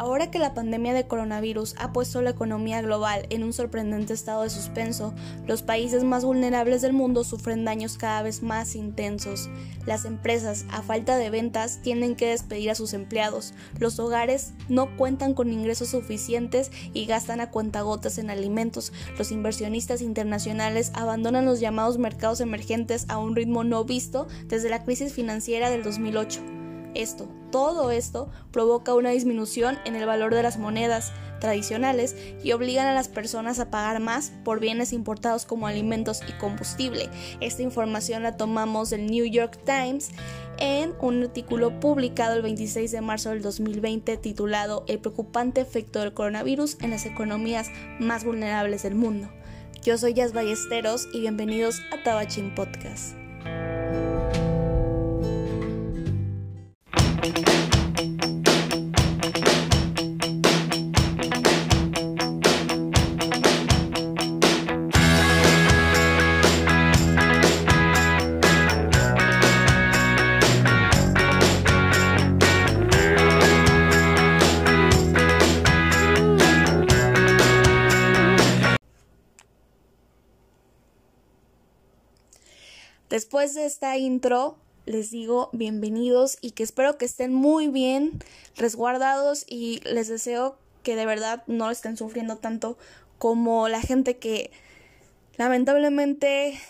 Ahora que la pandemia de coronavirus ha puesto la economía global en un sorprendente estado de suspenso, los países más vulnerables del mundo sufren daños cada vez más intensos. Las empresas, a falta de ventas, tienen que despedir a sus empleados. Los hogares no cuentan con ingresos suficientes y gastan a cuentagotas en alimentos. Los inversionistas internacionales abandonan los llamados mercados emergentes a un ritmo no visto desde la crisis financiera del 2008. Esto, todo esto, provoca una disminución en el valor de las monedas tradicionales y obligan a las personas a pagar más por bienes importados como alimentos y combustible. Esta información la tomamos del New York Times en un artículo publicado el 26 de marzo del 2020 titulado El preocupante efecto del coronavirus en las economías más vulnerables del mundo. Yo soy Jazz Ballesteros y bienvenidos a Tabachín Podcast. Después de esta intro, les digo bienvenidos y que espero que estén muy bien resguardados y les deseo que de verdad no estén sufriendo tanto como la gente que lamentablemente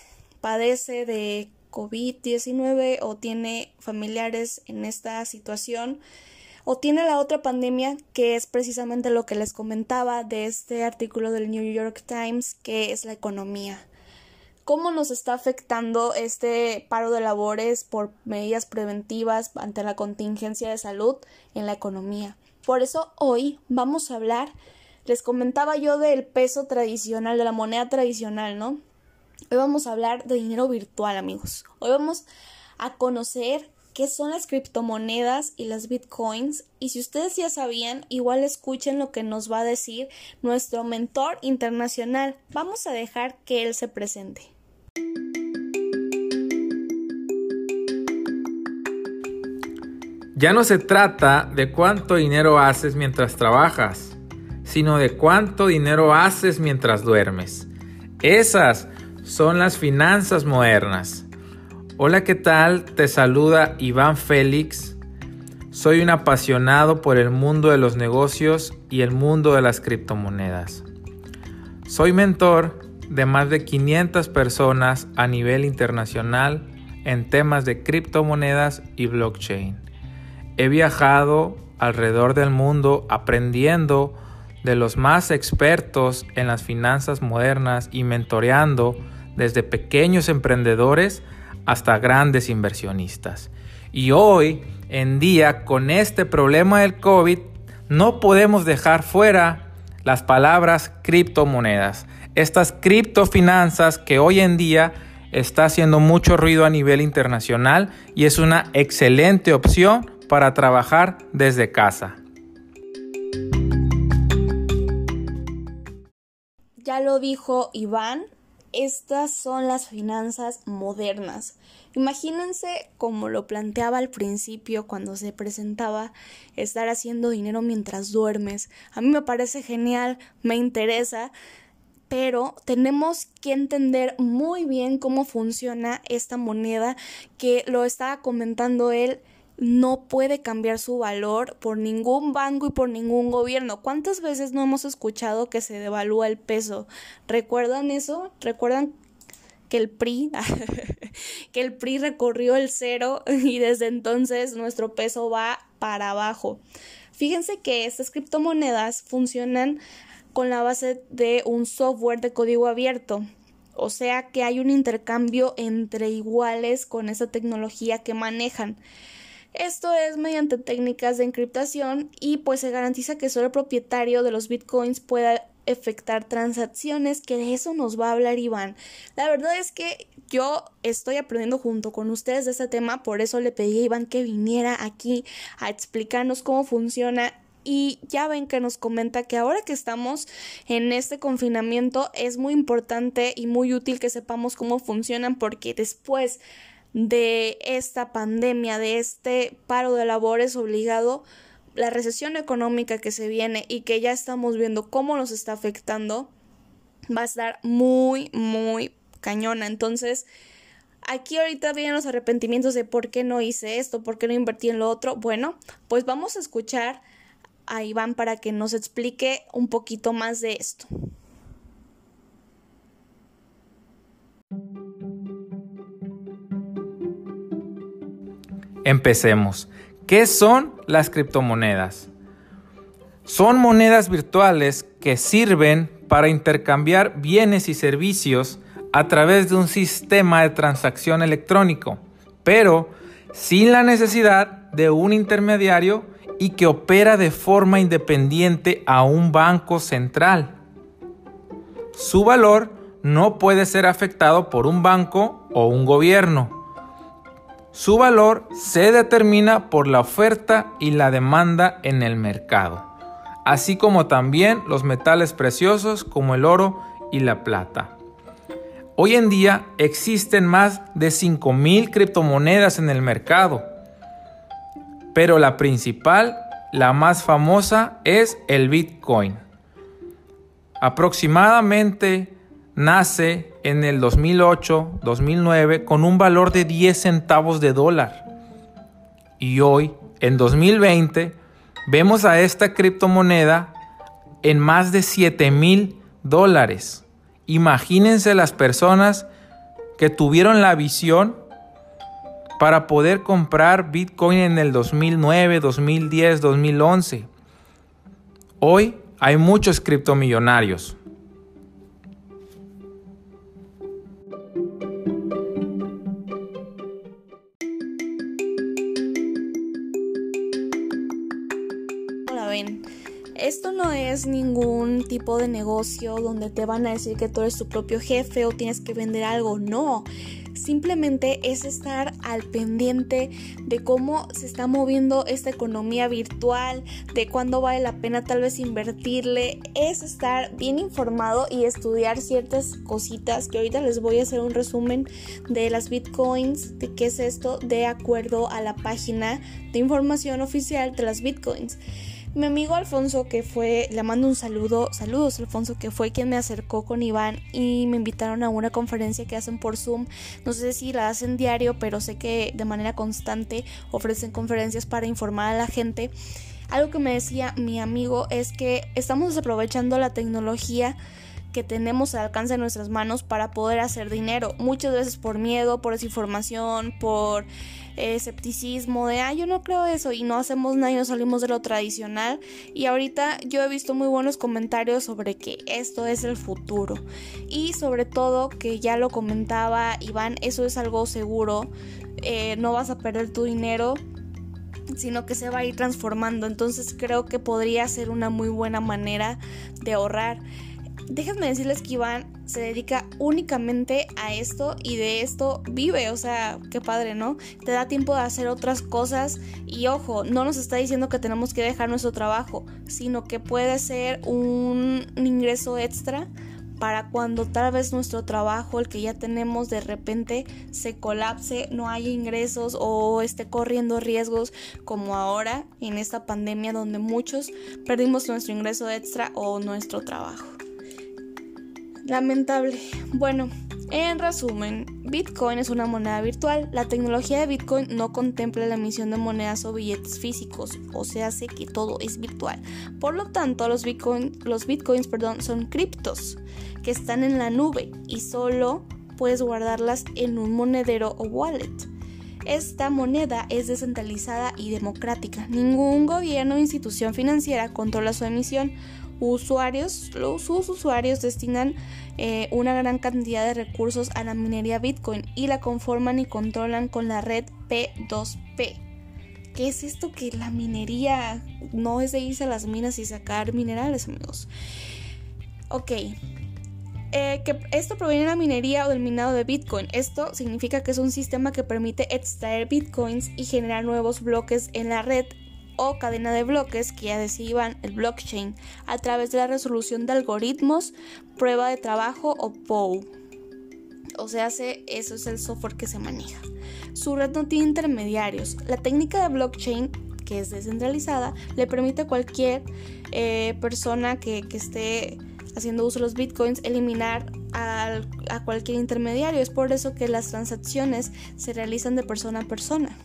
padece de COVID-19 o tiene familiares en esta situación o tiene la otra pandemia que es precisamente lo que les comentaba de este artículo del New York Times que es la economía cómo nos está afectando este paro de labores por medidas preventivas ante la contingencia de salud en la economía. Por eso hoy vamos a hablar, les comentaba yo del peso tradicional, de la moneda tradicional, ¿no? Hoy vamos a hablar de dinero virtual, amigos. Hoy vamos a conocer qué son las criptomonedas y las bitcoins. Y si ustedes ya sabían, igual escuchen lo que nos va a decir nuestro mentor internacional. Vamos a dejar que él se presente. Ya no se trata de cuánto dinero haces mientras trabajas, sino de cuánto dinero haces mientras duermes. Esas son las finanzas modernas. Hola, ¿qué tal? Te saluda Iván Félix. Soy un apasionado por el mundo de los negocios y el mundo de las criptomonedas. Soy mentor de más de 500 personas a nivel internacional en temas de criptomonedas y blockchain. He viajado alrededor del mundo aprendiendo de los más expertos en las finanzas modernas y mentoreando desde pequeños emprendedores hasta grandes inversionistas. Y hoy en día con este problema del COVID no podemos dejar fuera las palabras criptomonedas. Estas criptofinanzas que hoy en día está haciendo mucho ruido a nivel internacional y es una excelente opción para trabajar desde casa. Ya lo dijo Iván, estas son las finanzas modernas. Imagínense como lo planteaba al principio cuando se presentaba estar haciendo dinero mientras duermes. A mí me parece genial, me interesa, pero tenemos que entender muy bien cómo funciona esta moneda que lo estaba comentando él no puede cambiar su valor por ningún banco y por ningún gobierno. ¿Cuántas veces no hemos escuchado que se devalúa el peso? ¿Recuerdan eso? ¿Recuerdan que el PRI, que el PRI recorrió el cero y desde entonces nuestro peso va para abajo? Fíjense que estas criptomonedas funcionan con la base de un software de código abierto. O sea que hay un intercambio entre iguales con esa tecnología que manejan. Esto es mediante técnicas de encriptación y pues se garantiza que solo el propietario de los bitcoins pueda efectuar transacciones, que de eso nos va a hablar Iván. La verdad es que yo estoy aprendiendo junto con ustedes de este tema, por eso le pedí a Iván que viniera aquí a explicarnos cómo funciona y ya ven que nos comenta que ahora que estamos en este confinamiento es muy importante y muy útil que sepamos cómo funcionan porque después de esta pandemia, de este paro de labores obligado, la recesión económica que se viene y que ya estamos viendo cómo nos está afectando, va a estar muy, muy cañona. Entonces, aquí ahorita vienen los arrepentimientos de por qué no hice esto, por qué no invertí en lo otro. Bueno, pues vamos a escuchar a Iván para que nos explique un poquito más de esto. Empecemos. ¿Qué son las criptomonedas? Son monedas virtuales que sirven para intercambiar bienes y servicios a través de un sistema de transacción electrónico, pero sin la necesidad de un intermediario y que opera de forma independiente a un banco central. Su valor no puede ser afectado por un banco o un gobierno. Su valor se determina por la oferta y la demanda en el mercado, así como también los metales preciosos como el oro y la plata. Hoy en día existen más de 5.000 criptomonedas en el mercado, pero la principal, la más famosa, es el Bitcoin. Aproximadamente nace en el 2008-2009 con un valor de 10 centavos de dólar. Y hoy, en 2020, vemos a esta criptomoneda en más de 7 mil dólares. Imagínense las personas que tuvieron la visión para poder comprar Bitcoin en el 2009, 2010, 2011. Hoy hay muchos criptomillonarios. Esto no es ningún tipo de negocio donde te van a decir que tú eres tu propio jefe o tienes que vender algo. No, simplemente es estar al pendiente de cómo se está moviendo esta economía virtual, de cuándo vale la pena tal vez invertirle. Es estar bien informado y estudiar ciertas cositas que ahorita les voy a hacer un resumen de las bitcoins, de qué es esto, de acuerdo a la página de información oficial de las bitcoins. Mi amigo Alfonso, que fue, le mando un saludo, saludos Alfonso, que fue quien me acercó con Iván y me invitaron a una conferencia que hacen por Zoom. No sé si la hacen diario, pero sé que de manera constante ofrecen conferencias para informar a la gente. Algo que me decía mi amigo es que estamos desaprovechando la tecnología que tenemos al alcance de nuestras manos para poder hacer dinero. Muchas veces por miedo, por desinformación, por escepticismo de, ah, yo no creo eso y no hacemos nada y no salimos de lo tradicional. Y ahorita yo he visto muy buenos comentarios sobre que esto es el futuro. Y sobre todo que ya lo comentaba Iván, eso es algo seguro. Eh, no vas a perder tu dinero sino que se va a ir transformando. Entonces creo que podría ser una muy buena manera de ahorrar déjenme decirles que Iván se dedica únicamente a esto y de esto vive, o sea, qué padre, ¿no? Te da tiempo de hacer otras cosas y ojo, no nos está diciendo que tenemos que dejar nuestro trabajo, sino que puede ser un ingreso extra para cuando tal vez nuestro trabajo, el que ya tenemos de repente se colapse, no haya ingresos o esté corriendo riesgos como ahora en esta pandemia donde muchos perdimos nuestro ingreso extra o nuestro trabajo. Lamentable. Bueno, en resumen, Bitcoin es una moneda virtual. La tecnología de Bitcoin no contempla la emisión de monedas o billetes físicos, o sea, hace que todo es virtual. Por lo tanto, los, Bitcoin, los Bitcoins perdón, son criptos que están en la nube y solo puedes guardarlas en un monedero o wallet. Esta moneda es descentralizada y democrática. Ningún gobierno o institución financiera controla su emisión usuarios, sus usuarios destinan eh, una gran cantidad de recursos a la minería Bitcoin y la conforman y controlan con la red P2P. ¿Qué es esto que la minería no es de irse a las minas y sacar minerales, amigos? Ok. Eh, que esto proviene de la minería o del minado de Bitcoin. Esto significa que es un sistema que permite extraer Bitcoins y generar nuevos bloques en la red o cadena de bloques que ya decían el blockchain a través de la resolución de algoritmos, prueba de trabajo o POW. O sea, eso es el software que se maneja. Su red no tiene intermediarios. La técnica de blockchain que es descentralizada, le permite a cualquier eh, persona que, que esté haciendo uso de los bitcoins, eliminar a cualquier intermediario. Es por eso que las transacciones se realizan de persona a persona.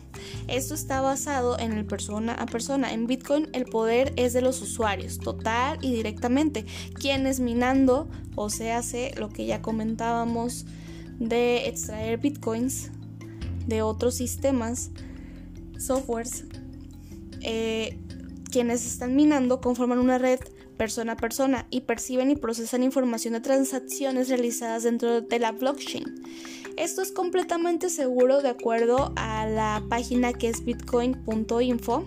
Esto está basado en el persona a persona. En Bitcoin el poder es de los usuarios, total y directamente. Quienes minando, o se hace lo que ya comentábamos de extraer bitcoins de otros sistemas, softwares, eh, quienes están minando conforman una red persona a persona y perciben y procesan información de transacciones realizadas dentro de la blockchain. Esto es completamente seguro de acuerdo a la página que es bitcoin.info.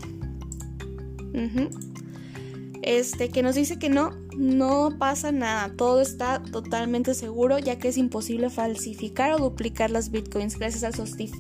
Este que nos dice que no, no pasa nada, todo está totalmente seguro ya que es imposible falsificar o duplicar las bitcoins gracias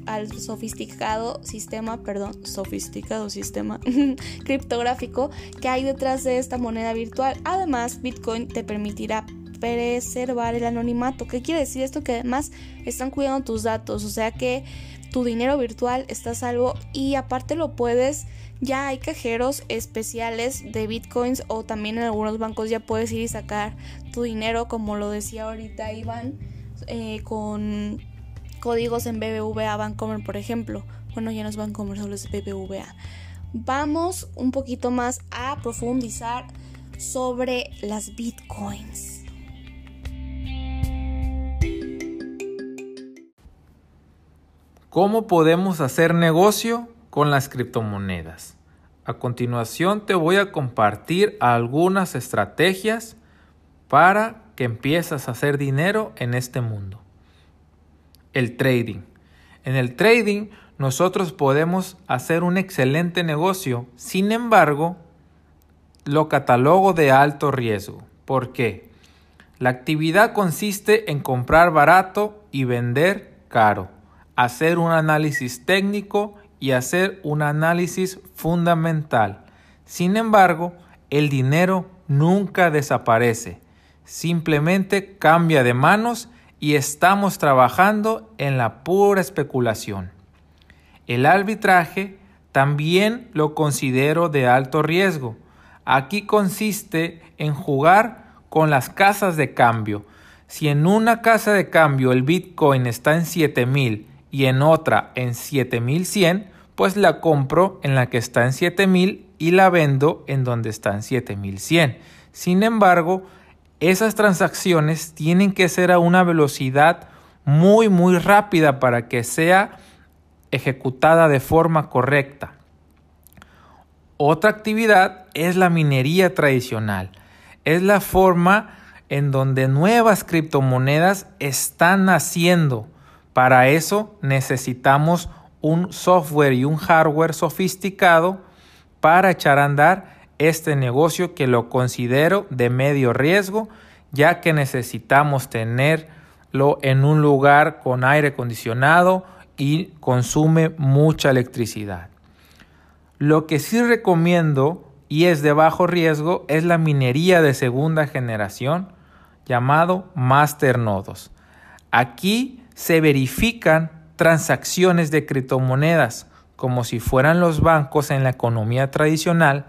al, sofisticado sistema, perdón, sofisticado sistema criptográfico que hay detrás de esta moneda virtual. Además, Bitcoin te permitirá preservar el anonimato. ¿Qué quiere decir esto? Que además están cuidando tus datos, o sea que tu dinero virtual está salvo y aparte lo puedes ya hay cajeros especiales de bitcoins o también en algunos bancos ya puedes ir y sacar tu dinero como lo decía ahorita Iván eh, con códigos en BBVA Bancomer por ejemplo. Bueno ya no es Bancomer solo es BBVA vamos un poquito más a profundizar sobre las bitcoins. ¿Cómo podemos hacer negocio con las criptomonedas. A continuación te voy a compartir algunas estrategias para que empieces a hacer dinero en este mundo. El trading. En el trading nosotros podemos hacer un excelente negocio, sin embargo, lo catalogo de alto riesgo. ¿Por qué? La actividad consiste en comprar barato y vender caro, hacer un análisis técnico y hacer un análisis fundamental. Sin embargo, el dinero nunca desaparece, simplemente cambia de manos y estamos trabajando en la pura especulación. El arbitraje también lo considero de alto riesgo. Aquí consiste en jugar con las casas de cambio. Si en una casa de cambio el Bitcoin está en 7000 y en otra en 7100, pues la compro en la que está en 7000 y la vendo en donde está en 7100. Sin embargo, esas transacciones tienen que ser a una velocidad muy muy rápida para que sea ejecutada de forma correcta. Otra actividad es la minería tradicional. Es la forma en donde nuevas criptomonedas están naciendo para eso necesitamos un software y un hardware sofisticado para echar a andar este negocio que lo considero de medio riesgo, ya que necesitamos tenerlo en un lugar con aire acondicionado y consume mucha electricidad. Lo que sí recomiendo y es de bajo riesgo es la minería de segunda generación llamado masternodos. Aquí se verifican transacciones de criptomonedas como si fueran los bancos en la economía tradicional.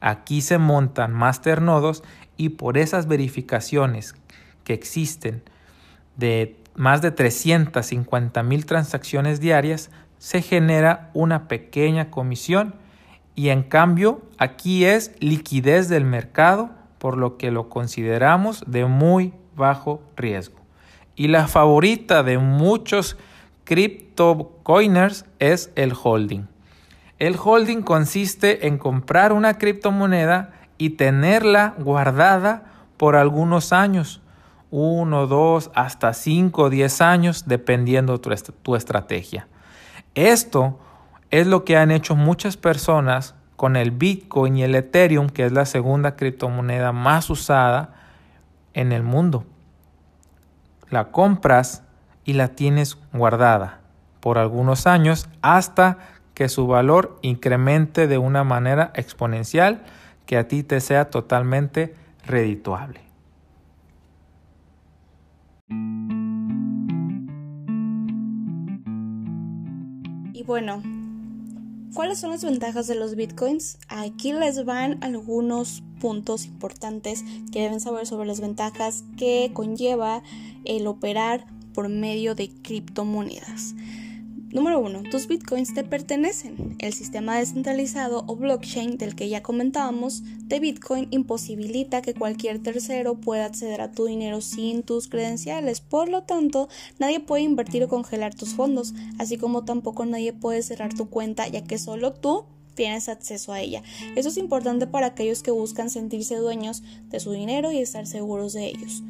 Aquí se montan masternodos y por esas verificaciones que existen de más de 350 mil transacciones diarias, se genera una pequeña comisión y en cambio aquí es liquidez del mercado, por lo que lo consideramos de muy bajo riesgo. Y la favorita de muchos criptocoiners es el holding. El holding consiste en comprar una criptomoneda y tenerla guardada por algunos años, uno, dos, hasta cinco, diez años, dependiendo tu, tu estrategia. Esto es lo que han hecho muchas personas con el Bitcoin y el Ethereum, que es la segunda criptomoneda más usada en el mundo la compras y la tienes guardada por algunos años hasta que su valor incremente de una manera exponencial que a ti te sea totalmente redituable. Y bueno, ¿Cuáles son las ventajas de los bitcoins? Aquí les van algunos puntos importantes que deben saber sobre las ventajas que conlleva el operar por medio de criptomonedas. Número 1. Tus bitcoins te pertenecen. El sistema descentralizado o blockchain del que ya comentábamos de bitcoin imposibilita que cualquier tercero pueda acceder a tu dinero sin tus credenciales. Por lo tanto, nadie puede invertir o congelar tus fondos, así como tampoco nadie puede cerrar tu cuenta ya que solo tú tienes acceso a ella. Eso es importante para aquellos que buscan sentirse dueños de su dinero y estar seguros de ellos.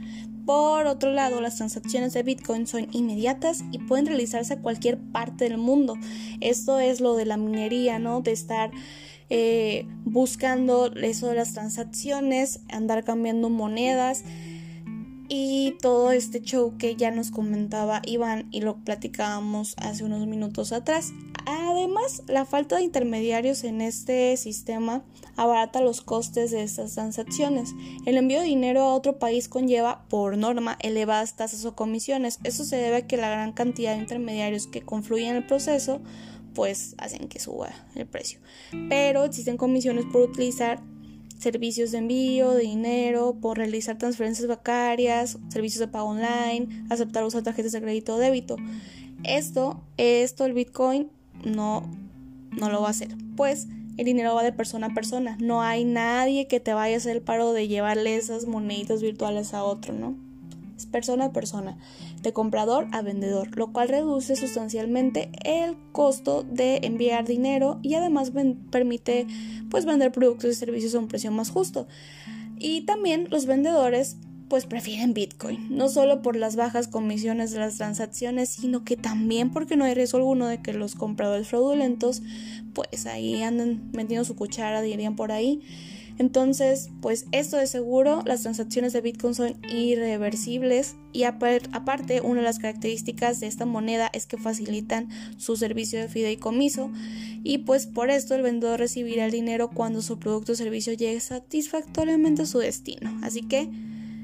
Por otro lado, las transacciones de Bitcoin son inmediatas y pueden realizarse a cualquier parte del mundo. Esto es lo de la minería, ¿no? De estar eh, buscando eso de las transacciones, andar cambiando monedas y todo este show que ya nos comentaba Iván y lo platicábamos hace unos minutos atrás. Además, la falta de intermediarios en este sistema abarata los costes de estas transacciones. El envío de dinero a otro país conlleva, por norma, elevadas tasas o comisiones. Eso se debe a que la gran cantidad de intermediarios que confluyen en el proceso pues hacen que suba el precio. Pero existen comisiones por utilizar servicios de envío de dinero, por realizar transferencias bancarias, servicios de pago online, aceptar usar tarjetas de crédito o débito. Esto, esto el Bitcoin no, no lo va a hacer. Pues el dinero va de persona a persona. No hay nadie que te vaya a hacer el paro de llevarle esas moneditas virtuales a otro, ¿no? Es persona a persona, de comprador a vendedor, lo cual reduce sustancialmente el costo de enviar dinero y además permite pues vender productos y servicios a un precio más justo. Y también los vendedores pues prefieren Bitcoin, no solo por las bajas comisiones de las transacciones, sino que también porque no hay riesgo alguno de que los compradores fraudulentos pues ahí anden metiendo su cuchara, dirían por ahí. Entonces, pues esto de seguro, las transacciones de Bitcoin son irreversibles y aparte una de las características de esta moneda es que facilitan su servicio de fideicomiso y pues por esto el vendedor recibirá el dinero cuando su producto o servicio llegue satisfactoriamente a su destino. Así que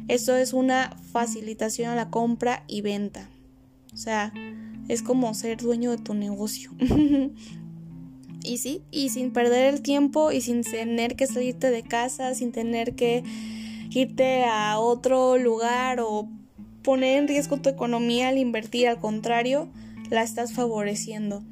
esto es una facilitación a la compra y venta. O sea, es como ser dueño de tu negocio. y sí, y sin perder el tiempo y sin tener que salirte de casa, sin tener que irte a otro lugar o poner en riesgo tu economía al invertir, al contrario, la estás favoreciendo.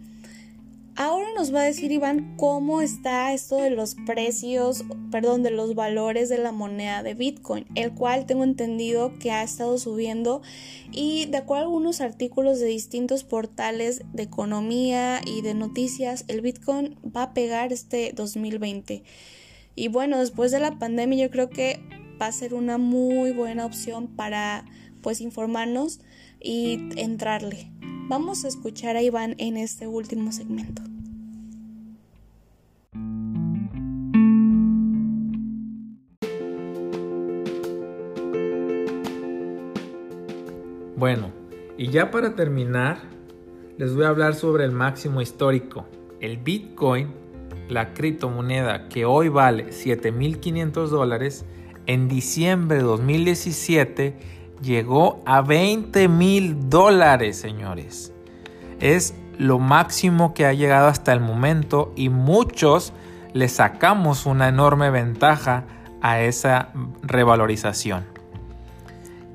Ahora nos va a decir Iván cómo está esto de los precios, perdón, de los valores de la moneda de Bitcoin, el cual tengo entendido que ha estado subiendo y de acuerdo a algunos artículos de distintos portales de economía y de noticias, el Bitcoin va a pegar este 2020. Y bueno, después de la pandemia yo creo que va a ser una muy buena opción para pues informarnos y entrarle. Vamos a escuchar a Iván en este último segmento. Bueno, y ya para terminar, les voy a hablar sobre el máximo histórico. El Bitcoin, la criptomoneda que hoy vale 7.500 dólares, en diciembre de 2017 llegó a 20 mil dólares, señores. Es lo máximo que ha llegado hasta el momento y muchos le sacamos una enorme ventaja a esa revalorización.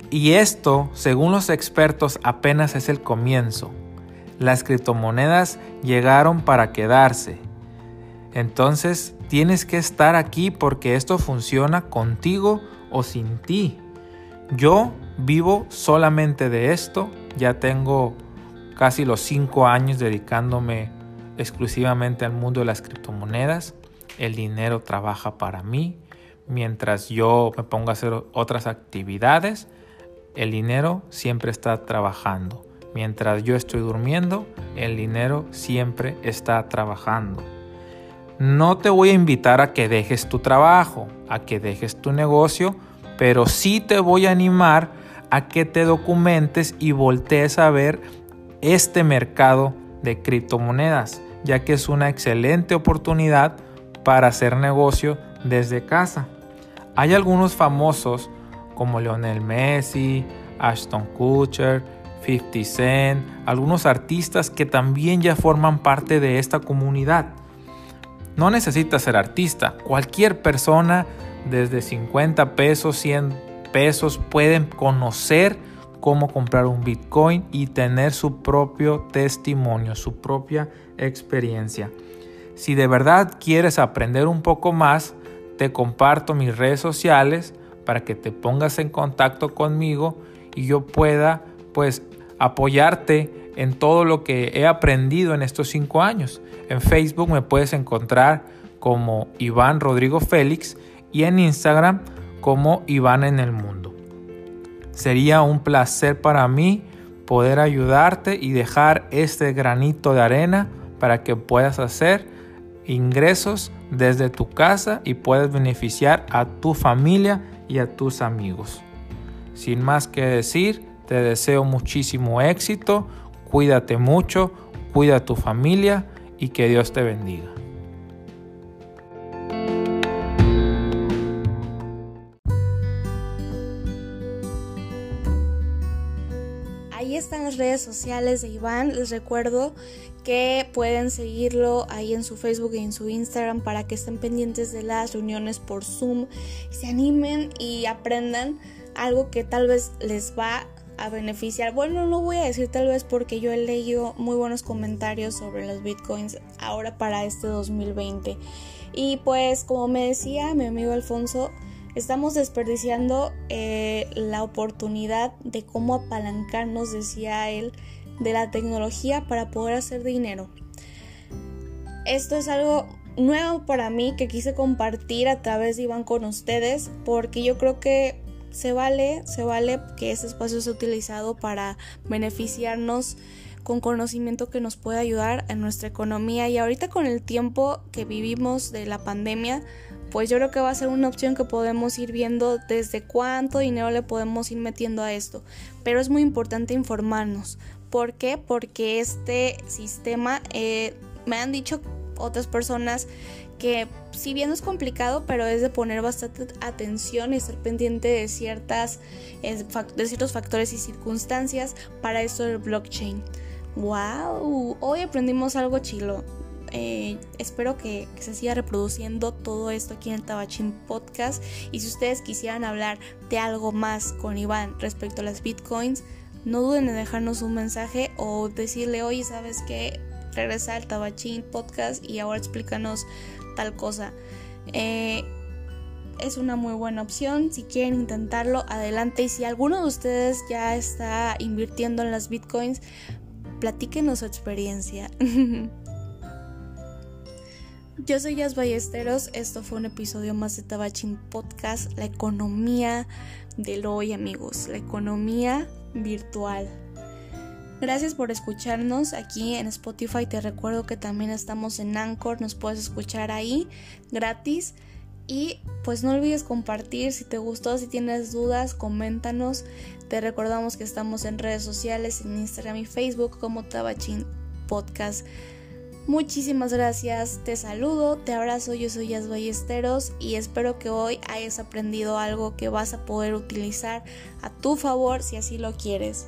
Y esto, según los expertos, apenas es el comienzo. Las criptomonedas llegaron para quedarse. Entonces tienes que estar aquí porque esto funciona contigo o sin ti. Yo vivo solamente de esto, ya tengo casi los 5 años dedicándome exclusivamente al mundo de las criptomonedas. El dinero trabaja para mí. Mientras yo me pongo a hacer otras actividades, el dinero siempre está trabajando. Mientras yo estoy durmiendo, el dinero siempre está trabajando. No te voy a invitar a que dejes tu trabajo, a que dejes tu negocio, pero sí te voy a animar a que te documentes y voltees a ver este mercado de criptomonedas, ya que es una excelente oportunidad para hacer negocio desde casa. Hay algunos famosos como Lionel Messi, Ashton Kutcher, 50 Cent, algunos artistas que también ya forman parte de esta comunidad. No necesitas ser artista. Cualquier persona desde 50 pesos, 100 pesos pueden conocer cómo comprar un Bitcoin y tener su propio testimonio, su propia experiencia. Si de verdad quieres aprender un poco más, te comparto mis redes sociales para que te pongas en contacto conmigo y yo pueda pues apoyarte en todo lo que he aprendido en estos cinco años. En Facebook me puedes encontrar como Iván Rodrigo Félix y en Instagram como Iván en el Mundo. Sería un placer para mí poder ayudarte y dejar este granito de arena para que puedas hacer ingresos desde tu casa y puedas beneficiar a tu familia y a tus amigos. Sin más que decir, te deseo muchísimo éxito, cuídate mucho, cuida a tu familia y que Dios te bendiga. Redes sociales de Iván. Les recuerdo que pueden seguirlo ahí en su Facebook y en su Instagram para que estén pendientes de las reuniones por Zoom, se animen y aprendan algo que tal vez les va a beneficiar. Bueno, no voy a decir tal vez porque yo he leído muy buenos comentarios sobre los bitcoins ahora para este 2020. Y pues como me decía mi amigo Alfonso, estamos desperdiciando eh, la oportunidad de cómo apalancarnos, decía él, de la tecnología para poder hacer dinero. Esto es algo nuevo para mí que quise compartir a través de Iván con ustedes porque yo creo que se vale, se vale que este espacio sea utilizado para beneficiarnos con conocimiento que nos pueda ayudar en nuestra economía y ahorita con el tiempo que vivimos de la pandemia, pues yo creo que va a ser una opción que podemos ir viendo desde cuánto dinero le podemos ir metiendo a esto. Pero es muy importante informarnos. ¿Por qué? Porque este sistema, eh, me han dicho otras personas que si bien es complicado, pero es de poner bastante atención y estar pendiente de, ciertas, de ciertos factores y circunstancias para esto del blockchain. ¡Wow! Hoy aprendimos algo chilo. Eh, espero que, se siga reproduciendo todo esto aquí en el Tabachín Podcast. Y si ustedes quisieran hablar de algo más con Iván respecto a las bitcoins, no duden en dejarnos un mensaje o decirle, oye, ¿sabes qué? Regresa al Tabachín Podcast y ahora explícanos tal cosa. Eh, es una muy buena opción. Si quieren intentarlo, adelante. Y si alguno de ustedes ya está invirtiendo en las bitcoins, platíquenos su experiencia. Yo soy Yas Ballesteros, esto fue un episodio más de Tabachín Podcast, la economía del hoy amigos, la economía virtual. Gracias por escucharnos aquí en Spotify. Te recuerdo que también estamos en Anchor, nos puedes escuchar ahí gratis. Y pues no olvides compartir si te gustó, si tienes dudas, coméntanos. Te recordamos que estamos en redes sociales, en Instagram y Facebook como Tabachín Podcast. Muchísimas gracias, te saludo, te abrazo, yo soy Yas Ballesteros y espero que hoy hayas aprendido algo que vas a poder utilizar a tu favor si así lo quieres.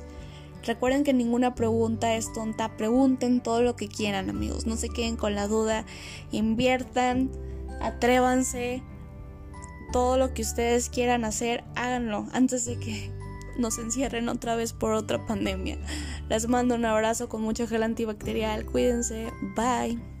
Recuerden que ninguna pregunta es tonta, pregunten todo lo que quieran amigos, no se queden con la duda, inviertan, atrévanse, todo lo que ustedes quieran hacer, háganlo antes de que nos encierren otra vez por otra pandemia. Les mando un abrazo con mucho gel antibacterial, cuídense, bye.